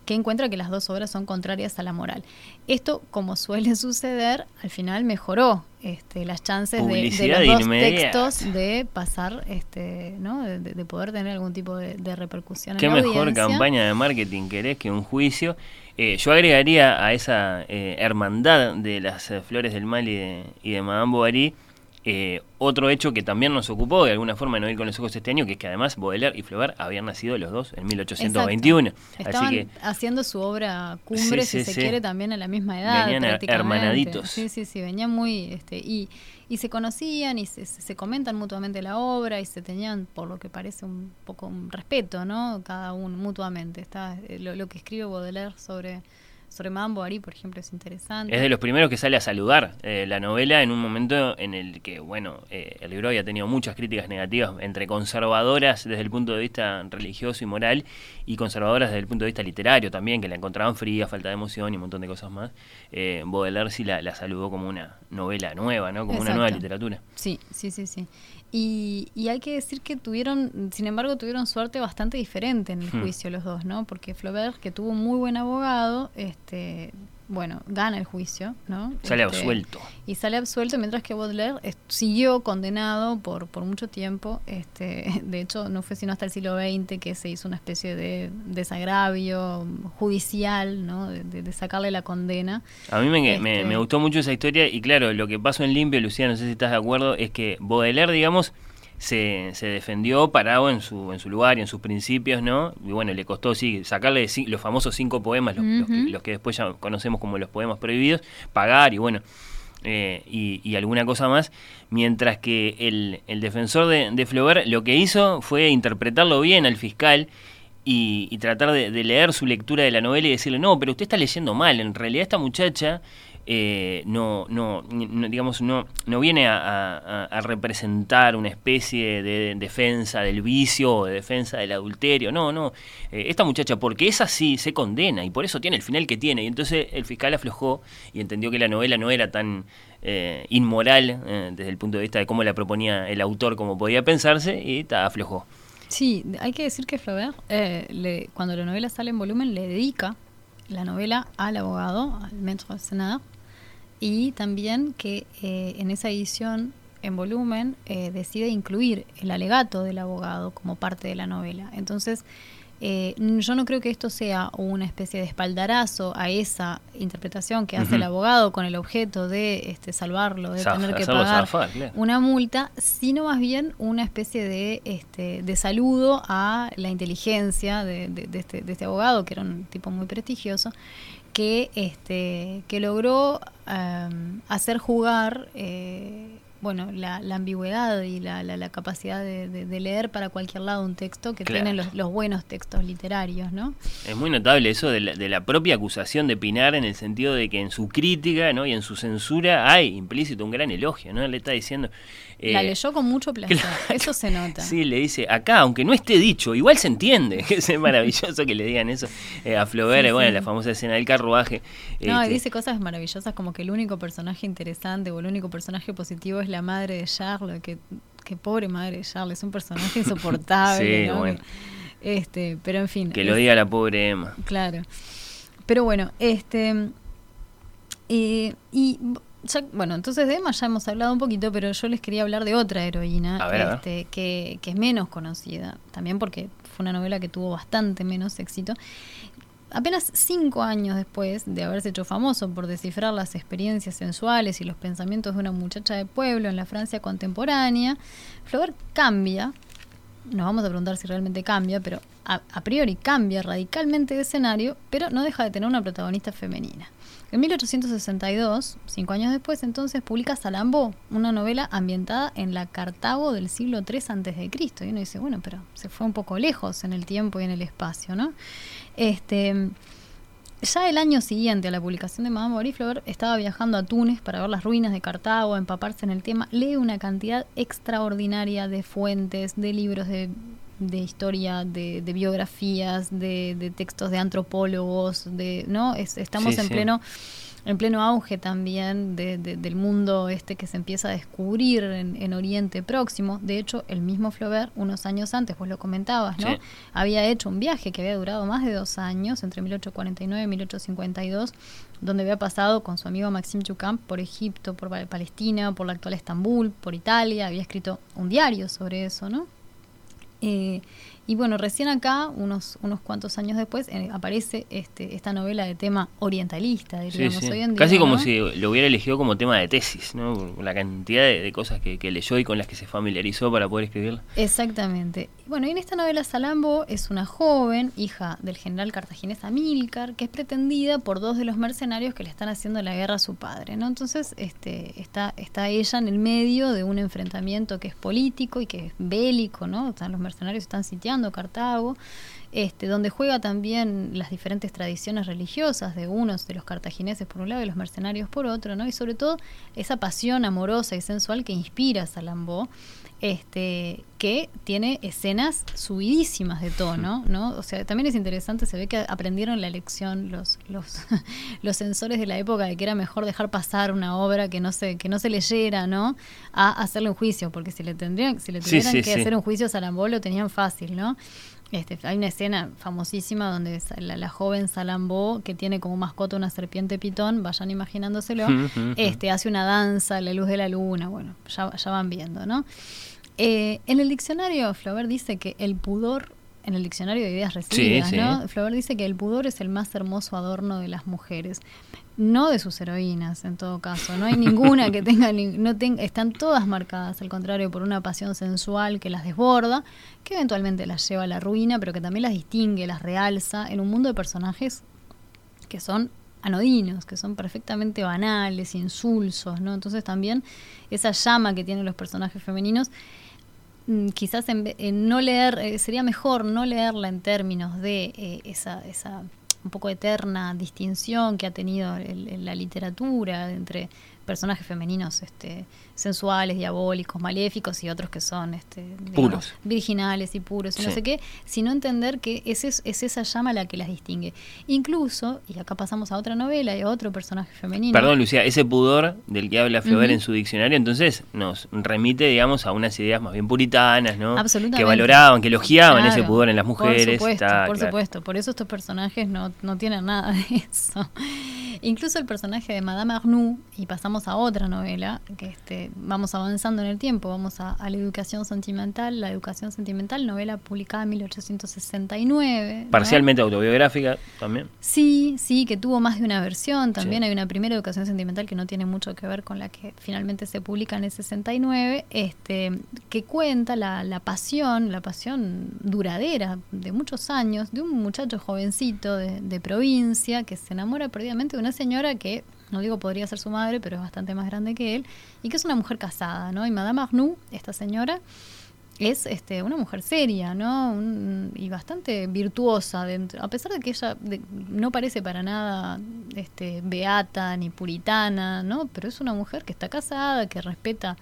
que encuentra que las dos obras son contrarias a la moral. Esto, como suele suceder, al final mejoró este, las chances de, los dos textos de pasar, este, ¿no? de, poder tener algún tipo de, repercusión. Qué mejor campaña de marketing querés que un juicio. Eh, yo agregaría a esa hermandad de las flores del mal y de, y de Madame Bovary eh, otro hecho que también nos ocupó de alguna forma en Oír con los Ojos este año, que es que además Baudelaire y Flaubert habían nacido los dos en 1821. Estaban haciendo su obra cumbre, si se quiere, también a la misma edad. Venían hermanaditos. Sí, sí, sí, venían muy... Este, y, y se conocían y se, se, comentan mutuamente la obra y se tenían, por lo que parece, un poco un respeto, ¿no? Cada uno mutuamente. Está eh, lo, lo que escribe Baudelaire sobre sobre Madame Bovary, por ejemplo, es interesante. Es de los primeros que sale a saludar eh, la novela en un momento en el que, bueno, eh, el libro había tenido muchas críticas negativas entre conservadoras desde el punto de vista religioso y moral y conservadoras desde el punto de vista literario también, que la encontraban fría, falta de emoción y un montón de cosas más. Eh, Baudelaire sí la, saludó como una novela nueva, ¿no? Como una nueva literatura. Sí, sí, sí, sí. Y, y, hay que decir que tuvieron, sin embargo, tuvieron suerte bastante diferente en el hmm. juicio los dos, ¿no? Porque Flaubert, que tuvo un muy buen abogado, este, bueno, gana el juicio, ¿no? Sale este, absuelto. Y sale absuelto, mientras que Baudelaire siguió condenado por, por mucho tiempo. Este, de hecho, no fue sino hasta el siglo XX que se hizo una especie de desagravio judicial, ¿no? De, sacarle la condena. A mí me, me, este, gustó mucho esa historia y claro, lo que pasó en Limpio, Lucía, no sé si estás de acuerdo, es que Baudelaire, digamos, se, se, defendió parado en su, en su lugar y en sus principios, ¿no? Y bueno, le costó sí, sacarle los famosos cinco poemas, los, que, después ya conocemos como los poemas prohibidos, pagar y bueno, eh, y, alguna cosa más, mientras que el, el defensor de, de, Flaubert lo que hizo fue interpretarlo bien al fiscal y, tratar de, leer su lectura de la novela y decirle, no, pero usted está leyendo mal, en realidad esta muchacha eh, no, no, digamos, no, no viene a, representar una especie de defensa del vicio o de defensa del adulterio. No, no. Eh, esta muchacha, porque es así, se condena y por eso tiene el final que tiene. Y entonces el fiscal aflojó y entendió que la novela no era tan eh, inmoral desde el punto de vista de cómo la proponía el autor, como podía pensarse, y aflojó. Sí, hay que decir que Flaubert, cuando la novela sale en volumen, le dedica la novela al abogado, al maître senador, y también que eh, en esa edición en volumen eh, decide incluir el alegato del abogado como parte de la novela. Entonces, eh, yo no creo que esto sea una especie de espaldarazo a esa interpretación que hace el abogado con el objeto de este, salvarlo, de tener que pagar una multa, sino más bien una especie de, este, de saludo a la inteligencia de, de, este, de este abogado, que era un tipo muy prestigioso, que, este, que logró em, hacer jugar eh, bueno, la, ambigüedad y la, la, capacidad de, leer para cualquier lado un texto que tienen los, los, buenos textos literarios, ¿no? Es muy notable eso de la, propia acusación de Pinar en el sentido de que en su crítica ¿no? y en su censura hay implícito un gran elogio, ¿no? Le está diciendo... la eh, leyó con mucho placer, eso se nota. Sí, le dice, acá, aunque no esté dicho, igual se entiende, es maravilloso que le digan eso eh, a Flaubert, bueno, la famosa escena del carruaje. No, este dice cosas maravillosas como que el único personaje interesante o el único personaje positivo es la madre de Charles, que, pobre madre de Charles, es un personaje insoportable. este, pero en fin. Que lo diga la pobre Emma. Claro. Pero bueno, este. y bueno, entonces de Emma ya hemos hablado un poquito, pero yo les quería hablar de otra heroína este, Que, que, es menos conocida, también porque fue una novela que tuvo bastante menos éxito, apenas cinco años después de haberse hecho famoso por descifrar las experiencias sensuales y los pensamientos de una muchacha de pueblo en la Francia contemporánea, Flaubert cambia, nos vamos a preguntar si realmente cambia, pero a, a priori cambia radicalmente de escenario, pero no deja de tener una protagonista femenina. En 1862, cinco años después, entonces publica Salambo, una novela ambientada en la Cartago del siglo III a.C. Y uno dice, bueno, pero se fue un poco lejos en el tiempo y en el espacio, ¿no? Este, ya el año siguiente a la publicación de Madame Bovary, estaba viajando a Túnez para ver las ruinas de Cartago, empaparse en el tema, lee una cantidad extraordinaria de fuentes, de libros de de historia, de, biografías, de, textos de antropólogos, de, ¿no? estamos en pleno en pleno auge también del mundo este que se empieza a descubrir en, Oriente Próximo. De hecho, el mismo Flaubert, unos años antes, vos lo comentabas, ¿no? Había hecho un viaje que había durado más de dos años, entre 1849 y 1852, donde había pasado con su amigo Maxime Ducamp por Egipto, por Palestina, por la actual Estambul, por Italia, había escrito un diario sobre eso, ¿no? Eh, y bueno, recién acá, unos, unos cuantos años después, eh, aparece este, esta novela de tema orientalista, diríamos hoy en día. Casi como si lo hubiera elegido como tema de tesis, ¿no? La cantidad de, cosas que, leyó y con las que se familiarizó para poder escribirla. Exactamente. Bueno, y en esta novela Salambo es una joven, hija del general cartaginés Amílcar, que es pretendida por dos de los mercenarios que le están haciendo la guerra a su padre, ¿no? Entonces este, está, está ella en el medio de un enfrentamiento que es político y que es bélico, ¿no? los mercenarios están sitiando Cartago, este, donde juega también las diferentes tradiciones religiosas de unos de los cartagineses por un lado y los mercenarios por otro, ¿no? Y sobre todo esa pasión amorosa y sensual que inspira Salambó, este, que tiene escenas subidísimas de tono, ¿no? O sea, también es interesante, se ve que aprendieron la lección los, los, los sensores de la época de que era mejor dejar pasar una obra que no se, que no se leyera, ¿no? A hacerle un juicio, porque si le tendrían, si le tuvieran que hacer un juicio a Salambó lo tenían fácil, ¿no? Este, hay una escena famosísima donde la, joven Salambó, que tiene como mascota una serpiente pitón, vayan imaginándoselo, este, hace una danza a la luz de la luna, bueno, ya, ya van viendo, ¿no? Eh, en el diccionario, Flaubert dice que el pudor, en el diccionario de ideas recibidas, ¿no? Flaubert dice que el pudor es el más hermoso adorno de las mujeres, no de sus heroínas, en todo caso. No hay ninguna que tenga, no están todas marcadas, al contrario, por una pasión sensual que las desborda, que eventualmente las lleva a la ruina, pero que también las distingue, las realza en un mundo de personajes que son anodinos, que son perfectamente banales, insulsos, ¿no? Entonces también esa llama que tienen los personajes femeninos Mm, quizás en, no leer, eh, sería mejor no leerla en términos de eh, esa un poco eterna distinción que ha tenido la literatura entre personajes femeninos este, sensuales, diabólicos, maléficos y otros que son este, puros. virginales y puros y no sé qué, sino entender que es, es esa llama la que las distingue. Incluso, y acá pasamos a otra novela y a otro personaje femenino. Perdón, Lucía, ese pudor del que habla Flaubert en su diccionario, entonces nos remite, digamos, a unas ideas más bien puritanas, ¿no? Absolutamente. Que valoraban, que elogiaban ese pudor en las mujeres. Por supuesto, por supuesto. Por eso estos personajes no, no tienen nada de eso. Incluso el personaje de Madame Arnoux, y pasamos a otra novela, que este, vamos avanzando en el tiempo, vamos a, la educación sentimental, la educación sentimental, novela publicada en 1869. Parcialmente autobiográfica también. Sí, sí, que tuvo más de una versión, también hay una primera educación sentimental que no tiene mucho que ver con la que finalmente se publica en el 69, este, que cuenta la, la pasión, la pasión duradera de muchos años de un muchacho jovencito de, de provincia que se enamora perdidamente de una señora que, no digo podría ser su madre, pero es bastante más grande que él, y que es una mujer casada, ¿no? Y Madame Arnoux, esta señora, es este, una mujer seria, ¿no? y bastante virtuosa, dentro, a pesar de que ella no parece para nada este, beata ni puritana, ¿no? Pero es una mujer que está casada, que respeta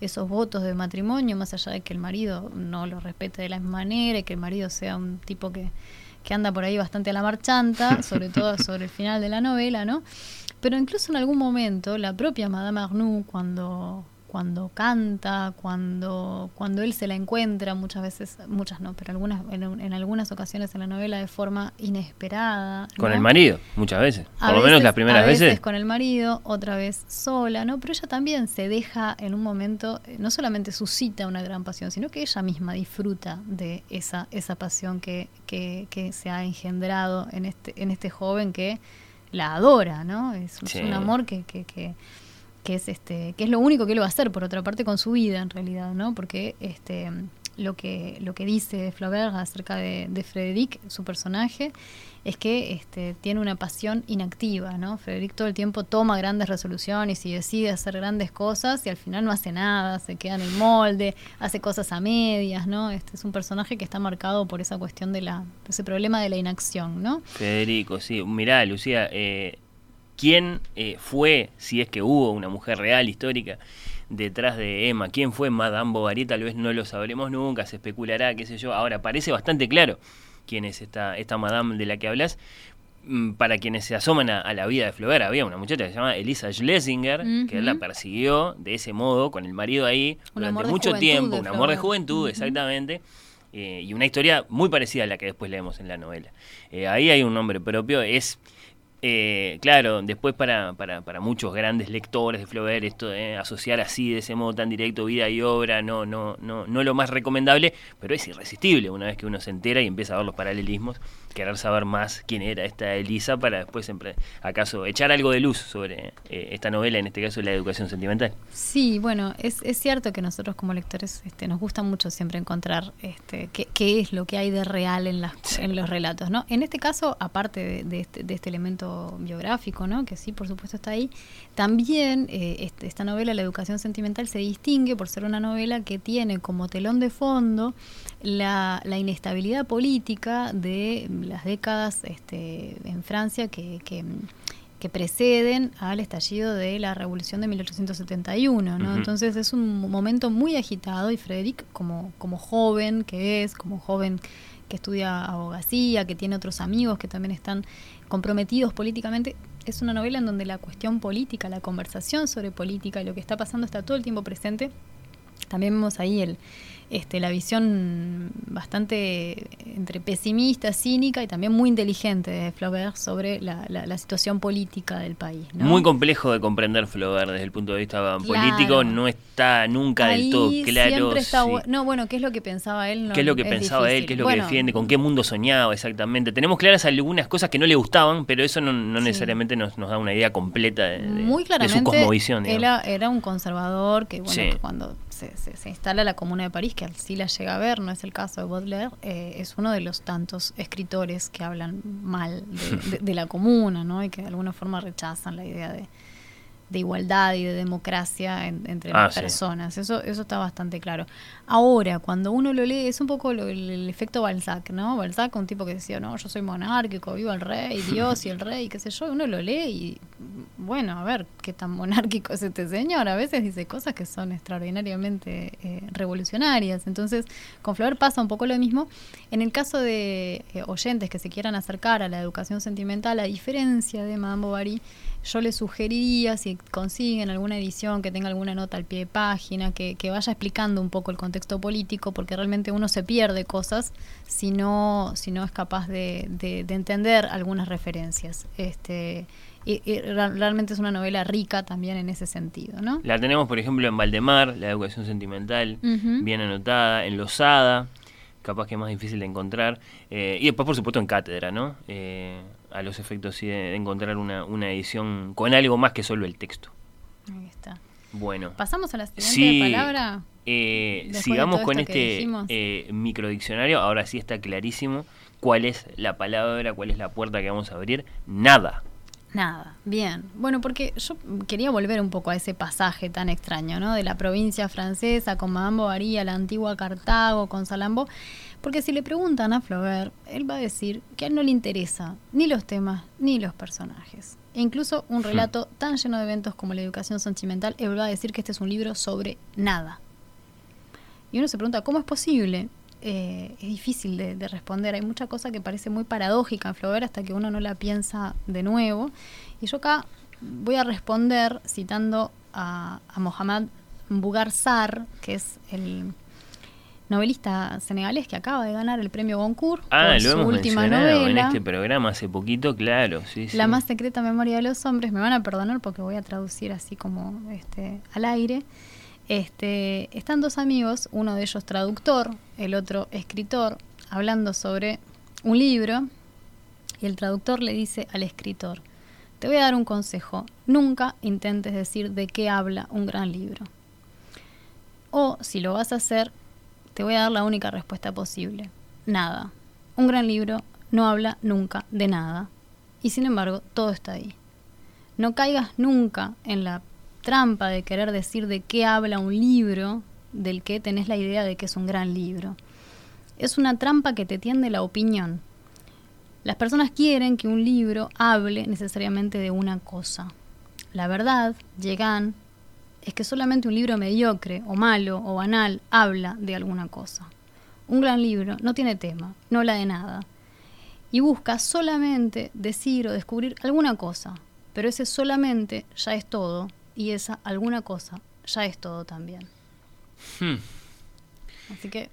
esos votos de matrimonio, más allá de que el marido no lo respete de la misma manera y que el marido sea un tipo que que anda por ahí bastante a la marchanta, sobre todo sobre el final de la novela, ¿no? Pero incluso en algún momento la propia Madame Arnoux, cuando cuando canta, cuando, cuando él se la encuentra, muchas veces, muchas no, pero algunas, en, algunas ocasiones en la novela de forma inesperada. Con el marido, muchas veces. Por lo menos las primeras a veces, con el marido, otra vez sola, ¿no? Pero ella también se deja en un momento, eh, no solamente suscita una gran pasión, sino que ella misma disfruta de esa, esa pasión que, que, que se ha engendrado en este, en este joven que la adora, ¿no? Es, un amor que, que, que que es este que es lo único que él va a hacer por otra parte con su vida en realidad no porque este lo que lo que dice Flaubert acerca de, de Frederic su personaje es que este, tiene una pasión inactiva, ¿no? Frederic todo el tiempo toma grandes resoluciones y decide hacer grandes cosas y al final no hace nada, se queda en el molde, hace cosas a medias, ¿no? Este es un personaje que está marcado por esa cuestión de la, ese problema de la inacción, ¿no? Federico, sí, mirá, Lucía, eh, quién eh, fue, si es que hubo una mujer real, histórica, detrás de Emma, quién fue Madame Bovary, tal vez no lo sabremos nunca, se especulará, qué sé yo. Ahora, parece bastante claro quién es esta, esta Madame de la que hablas. Mm, para quienes se asoman a, la vida de Flaubert, había una muchacha que se llama Elisa Schlesinger, que él la persiguió de ese modo, con el marido ahí, durante mucho tiempo, un amor de juventud, exactamente. Eh, y una historia muy parecida a la que después leemos en la novela. Eh, ahí hay un nombre propio, es eh, claro, después para, para, para, muchos grandes lectores de Flaubert, esto de asociar así, de ese modo tan directo, vida y obra, no, no, no, no lo más recomendable, pero es irresistible una vez que uno se entera y empieza a ver los paralelismos querer saber más quién era esta Elisa para después siempre, acaso, echar algo de luz sobre eh, esta novela, en este caso la educación sentimental. Sí, bueno, es, es cierto que nosotros como lectores este, nos gusta mucho siempre encontrar este, qué, qué es lo que hay de real en, las, en los relatos, ¿no? En este caso, aparte de, este, de este elemento biográfico, ¿no? Que sí, por supuesto está ahí, también eh, este, esta novela, La educación sentimental, se distingue por ser una novela que tiene como telón de fondo la, la inestabilidad política de las décadas este, en Francia que, que, preceden al estallido de la revolución de 1871. ¿no? Entonces es un momento muy agitado y Frederick, como, como joven que es, como joven que estudia abogacía, que tiene otros amigos que también están comprometidos políticamente, es una novela en donde la cuestión política, la conversación sobre política y lo que está pasando está todo el tiempo presente. También vemos ahí el, este, la visión bastante entre pesimista, cínica y también muy inteligente de Flaubert sobre la, la, situación política del país. Muy complejo de comprender Flaubert desde el punto de vista político, no está nunca del todo claro. no, bueno, ¿qué es lo que pensaba él? ¿Qué es lo que pensaba él? ¿Qué es lo que defiende? ¿Con qué mundo soñaba exactamente? Tenemos claras algunas cosas que no le gustaban, pero eso no, necesariamente nos, nos, da una idea completa de, muy claramente, su cosmovisión. Era, era un conservador que, bueno, cuando se, se, instala la Comuna de París, que así la llega a ver, no es el caso de Baudelaire, eh, es uno de los tantos escritores que hablan mal de, la Comuna, ¿no? Y que de alguna forma rechazan la idea de, de igualdad y de democracia entre Ah, las sí. personas. Eso, eso está bastante claro. Ahora, cuando uno lo lee, es un poco lo- el, el efecto Balzac, ¿no? Balzac, un tipo que decía, no, yo soy monárquico, viva el rey, Dios y el rey, qué sé yo. Uno lo lee y, bueno, a ver, qué tan monárquico es este señor. A veces dice cosas que son extraordinariamente eh, revolucionarias. Entonces, con Flaubert pasa un poco lo mismo. En el caso de eh, oyentes que se quieran acercar a la educación sentimental, a diferencia de Madame Bovary, yo les sugeriría, si consiguen alguna edición que tenga alguna nota al pie de página, que, que vaya explicando un poco el contexto político, porque realmente uno se pierde cosas si no, si no es capaz de, de- de entender algunas referencias. Este, y, realmente es una novela rica también en ese sentido, ¿no? La tenemos, por ejemplo, en Valdemar, la educación sentimental, bien anotada, en Losada, capaz que es más difícil de encontrar, eh, y después, por supuesto, en Cátedra, ¿no? Eh, a los efectos sí, de, encontrar una, una edición con algo más que solo el texto. Ahí está. Bueno. Pasamos a la siguiente Sí, palabra. eh, sigamos con este eh, microdiccionario. Ahora sí está clarísimo cuál es la palabra, cuál es la puerta que vamos a abrir. Nada. Nada, bien. Bueno, porque yo quería volver un poco a ese pasaje tan extraño, ¿no? De la provincia francesa con Madame Bovary, a la antigua Cartago, con Salambo. Porque si le preguntan a Flaubert, él va a decir que a él no le interesa ni los temas ni los personajes. E incluso un relato tan lleno de eventos como la educación sentimental, él va a decir que este es un libro sobre nada. Y uno se pregunta, ¿cómo es posible? Eh, es difícil de, de responder. Hay mucha cosa que parece muy paradójica en Flaubert hasta que uno no la piensa de nuevo. Y yo acá voy a responder citando a, a Mohamed Mbougar Sarr, que es el novelista senegalés que acaba de ganar el premio Goncourt Ah, por lo su hemos última mencionado novela. en este programa hace poquito, claro. Sí, La sí. más secreta memoria de los hombres, me van a perdonar porque voy a traducir así como este, al aire. Este, están dos amigos, uno de ellos traductor, el otro escritor, hablando sobre un libro y el traductor le dice al escritor, te voy a dar un consejo, nunca intentes decir de qué habla un gran libro. O si lo vas a hacer, te voy a dar la única respuesta posible, nada. Un gran libro no habla nunca de nada. Y sin embargo, todo está ahí. No caigas nunca en la trampa de querer decir de qué habla un libro del que tenés la idea de que es un gran libro. Es una trampa que te tiende la opinión. Las personas quieren que un libro hable necesariamente de una cosa. La verdad, llegan, es que solamente un libro mediocre o malo o banal habla de alguna cosa. Un gran libro no tiene tema, no habla de nada y busca solamente decir o descubrir alguna cosa, pero ese solamente ya es todo y esa alguna cosa ya es todo también. Hmm. Así que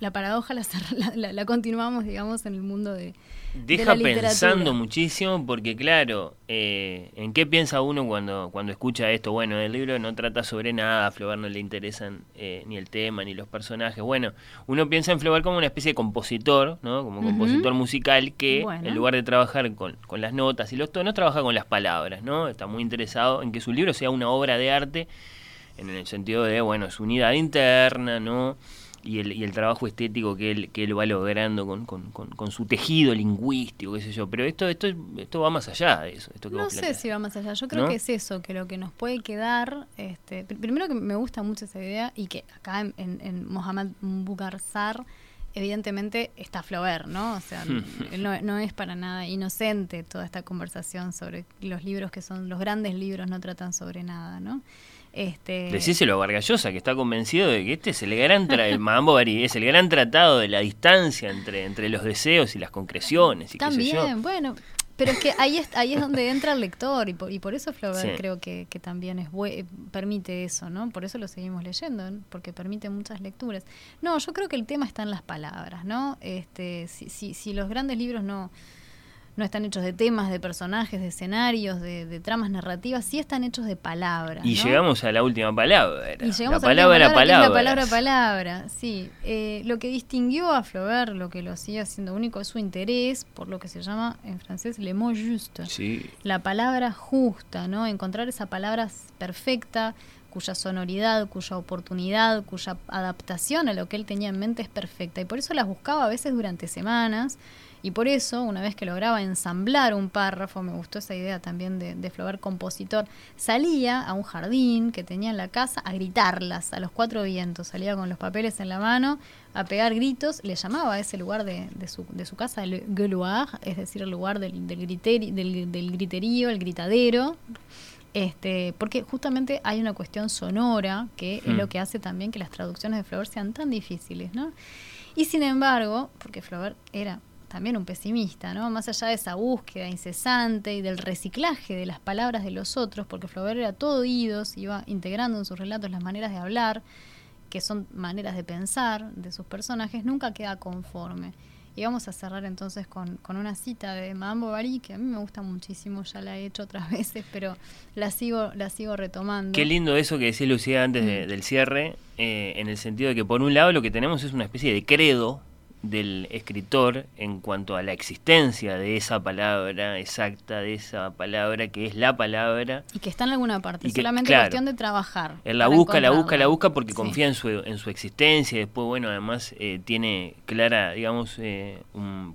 la paradoja la, la- la- la continuamos, digamos, en el mundo de, de Deja la literatura. pensando muchísimo porque claro, eh, ¿en qué piensa uno cuando, cuando escucha esto? Bueno, el libro no trata sobre nada, a Flaubert no le interesan eh, ni el tema ni los personajes. Bueno, uno piensa en Flaubert como una especie de compositor, ¿no? Como compositor musical que Bueno. en lugar de trabajar con, con las notas y los tonos, trabaja con las palabras, ¿no? Está muy interesado en que su libro sea una obra de arte en el sentido de, bueno, su unidad interna, ¿no? Y el, y el trabajo estético que él, que él va logrando con, con, con- con su tejido lingüístico, qué sé yo. Pero esto, esto, esto va más allá de eso. Esto que No sé si va más allá. Yo creo ¿No? que es eso, que lo que nos puede quedar. Este, pr- primero que me gusta mucho esa idea y que acá en, en, en Mohamed evidentemente está Flaubert, ¿no? O sea, él no, no es para nada inocente toda esta conversación sobre los libros que son los grandes libros, no tratan sobre nada, ¿no? Este, Decíselo a Vargallosa, que está convencido de que este es el gran tra el Bovary, es el gran tratado de la distancia entre, entre los deseos y las concreciones y qué sé yo. También, bueno, pero es que ahí es, ahí es donde entra el lector y por, y por eso Flaubert Sí. creo que, que también es permite eso, ¿no? Por eso lo seguimos leyendo, ¿no? porque permite muchas lecturas. No, yo creo que el tema está en las palabras, ¿no? Este, si, si, si los grandes libros no, no están hechos de temas, de personajes, de escenarios, de, de tramas narrativas, sí están hechos de palabras. Y ¿no? llegamos a la última palabra. Y llegamos la a la palabra, palabra, la palabras. palabra palabra, sí. Eh, lo que distinguió a Flaubert, lo que lo sigue haciendo único, es su interés por lo que se llama en francés le mot juste. Sí. La palabra justa, ¿no? Encontrar esa palabra perfecta, cuya sonoridad, cuya oportunidad, cuya adaptación a lo que él tenía en mente es perfecta. Y por eso las buscaba a veces durante semanas Y por eso, una vez que lograba ensamblar un párrafo, me gustó esa idea también de, de Flaubert compositor, salía a un jardín que tenía en la casa a gritarlas a los cuatro vientos, salía con los papeles en la mano a pegar gritos, le llamaba a ese lugar de, de, su, de su, casa el gueuloir, es decir, el lugar del, del, del, del griterío, el gritadero, este, porque justamente hay una cuestión sonora que hmm. es lo que hace también que las traducciones de Flaubert sean tan difíciles, ¿no? Y sin embargo, porque Flaubert era también un pesimista, ¿no? Más allá de esa búsqueda incesante y del reciclaje de las palabras de los otros, porque Flaubert era todo oídos, iba integrando en sus relatos las maneras de hablar, que son maneras de pensar de sus personajes, nunca queda conforme. Y vamos a cerrar entonces con, con, una cita de Madame Bovary, que a mí me gusta muchísimo, ya la he hecho otras veces, pero la sigo, la sigo retomando. Qué lindo eso que decía Lucía antes mm. del cierre, eh, en el sentido de que por un lado lo que tenemos es una especie de credo del escritor en cuanto a la existencia de esa palabra exacta, de esa palabra que es la palabra. Y que está en alguna parte, solamente cuestión de trabajar. Él la busca, la busca, la busca porque confía en su, en su existencia y después, bueno, además eh, tiene clara, digamos, eh,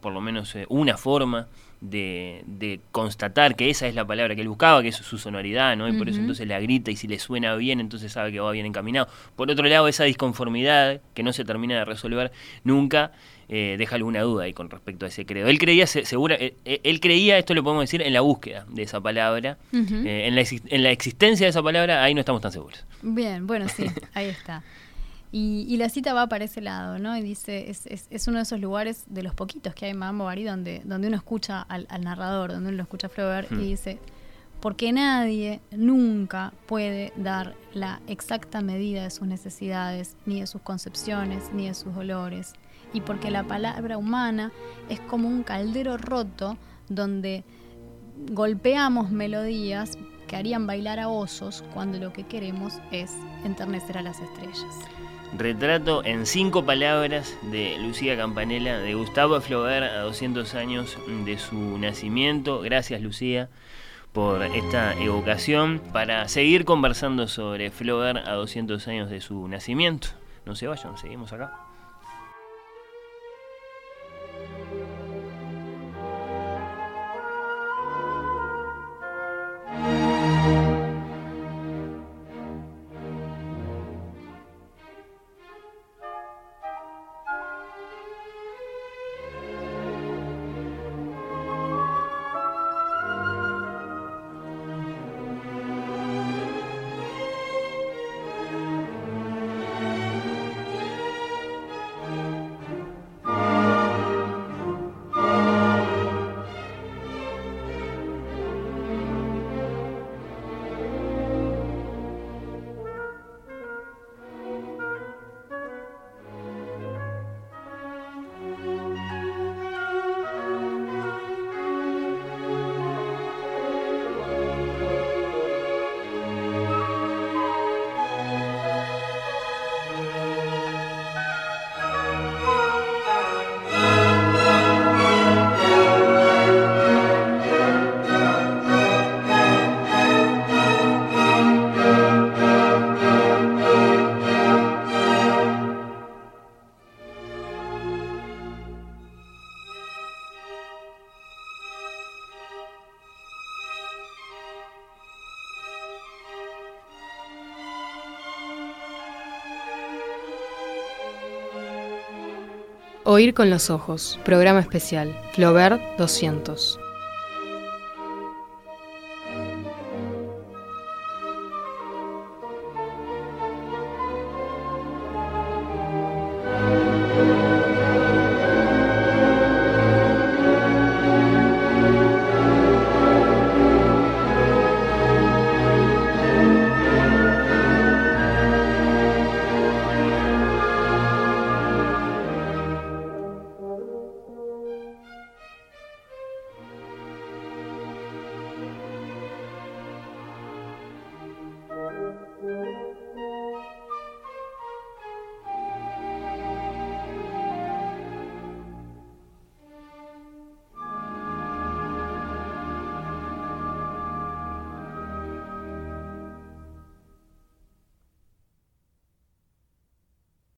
por lo menos eh, una forma de, de, constatar que esa es la palabra que él buscaba, que es su sonoridad, ¿no? Y por eso entonces la grita y si le suena bien, entonces sabe que va bien encaminado. Por otro lado, esa disconformidad que no se termina de resolver nunca eh, deja alguna duda ahí con respecto a ese credo. Él creía, segura, eh, eh, él creía, esto lo podemos decir, en la búsqueda de esa palabra. en, la, en la existencia de esa palabra, ahí no estamos tan seguros. Bien, bueno, sí, ahí está. Y, la cita va para ese lado, ¿no? Y dice, es, es, es, uno de esos lugares de los poquitos que hay en Madame Bovary donde, donde uno escucha al, narrador, donde uno lo escucha a Flaubert y dice, porque nadie nunca puede dar la exacta medida de sus necesidades, ni de sus concepciones, ni de sus dolores y porque la palabra humana es como un caldero roto donde golpeamos melodías que harían bailar a osos cuando lo que queremos es enternecer a las estrellas. Retrato en cinco palabras de Lucía Campanella, de Gustavo Flaubert a 200 años de su nacimiento. Gracias Lucía por esta evocación para seguir conversando sobre Flaubert a 200 años de su nacimiento. No se vayan, seguimos acá. Oír con los ojos, programa especial, Flaubert 200.